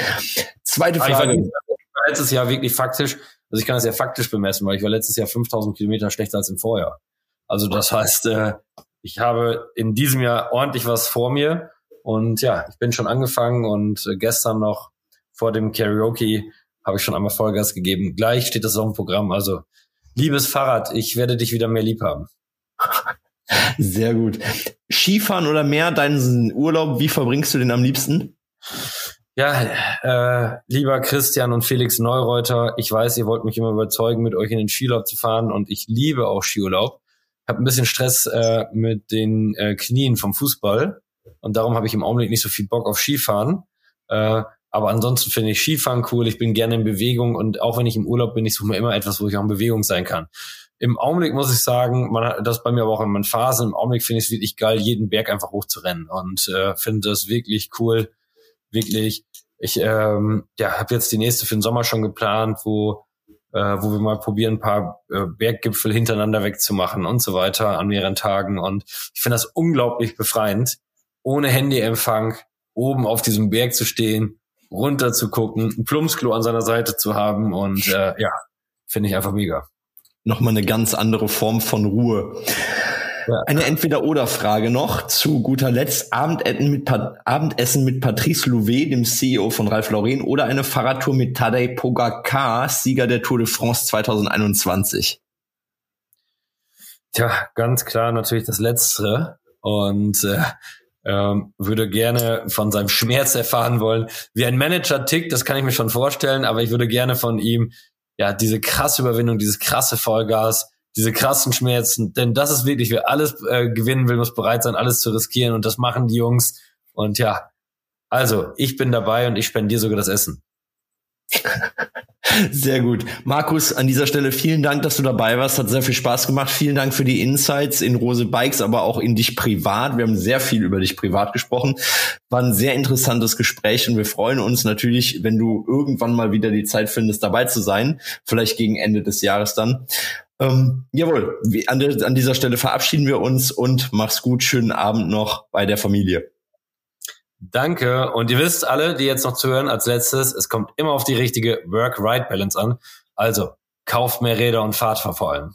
Zweite Frage. Ich war letztes Jahr wirklich faktisch also ich kann das ja faktisch bemessen, weil ich war letztes Jahr 5000 Kilometer schlechter als im Vorjahr. Also das heißt, äh, ich habe in diesem Jahr ordentlich was vor mir. Und ja, ich bin schon angefangen und äh, gestern noch vor dem Karaoke habe ich schon einmal Vollgas gegeben. Gleich steht das auf dem Programm. Also, liebes Fahrrad, ich werde dich wieder mehr lieb haben. Sehr gut. Skifahren oder mehr, deinen Urlaub, wie verbringst du den am liebsten? Ja, äh, lieber Christian und Felix Neureuter, ich weiß, ihr wollt mich immer überzeugen, mit euch in den Skiurlaub zu fahren und ich liebe auch Skiurlaub. Hab ein bisschen Stress äh, mit den äh, Knien vom Fußball und darum habe ich im Augenblick nicht so viel Bock auf Skifahren. Äh, aber ansonsten finde ich Skifahren cool. Ich bin gerne in Bewegung und auch wenn ich im Urlaub bin, ich suche mir immer etwas, wo ich auch in Bewegung sein kann. Im Augenblick muss ich sagen, man hat das bei mir aber auch in meinen Phasen. Im Augenblick finde ich es wirklich geil, jeden Berg einfach hochzurennen und äh, finde das wirklich cool wirklich, ich ähm, ja, habe jetzt die nächste für den Sommer schon geplant, wo äh, wo wir mal probieren, ein paar äh, Berggipfel hintereinander wegzumachen und so weiter an mehreren Tagen. Und ich finde das unglaublich befreiend, ohne Handyempfang oben auf diesem Berg zu stehen, runter zu gucken, ein Plumpsklo an seiner Seite zu haben und äh, ja, finde ich einfach mega. Nochmal eine ganz andere Form von Ruhe. Eine Entweder-Oder-Frage noch zu guter Letzt. Abendessen mit, Abendessen mit Patrice Louvet, dem CEO von Ralph Lauren, oder eine Fahrradtour mit Tadej Pogacar, Sieger der Tour de France 2021? Tja, ganz klar natürlich das Letztere. Und äh, ähm, würde gerne von seinem Schmerz erfahren wollen. Wie ein Manager tickt, das kann ich mir schon vorstellen, aber ich würde gerne von ihm ja diese krasse Überwindung, dieses krasse Vollgas, diese krassen Schmerzen, denn das ist wirklich, wer alles äh, gewinnen will, muss bereit sein, alles zu riskieren und das machen die Jungs. Und ja, also ich bin dabei und ich spendiere sogar das Essen. Sehr gut. Markus, an dieser Stelle vielen Dank, dass du dabei warst. Hat sehr viel Spaß gemacht. Vielen Dank für die Insights in Rose Bikes, aber auch in dich privat. Wir haben sehr viel über dich privat gesprochen. War ein sehr interessantes Gespräch und wir freuen uns natürlich, wenn du irgendwann mal wieder die Zeit findest, dabei zu sein. Vielleicht gegen Ende des Jahres dann. Ähm, jawohl, an, der, an dieser Stelle verabschieden wir uns und mach's gut, schönen Abend noch bei der Familie. Danke. Und ihr wisst alle, die jetzt noch zuhören, als letztes, es kommt immer auf die richtige Work-Ride-Balance an. Also, kauft mehr Räder und fahrt vor allem.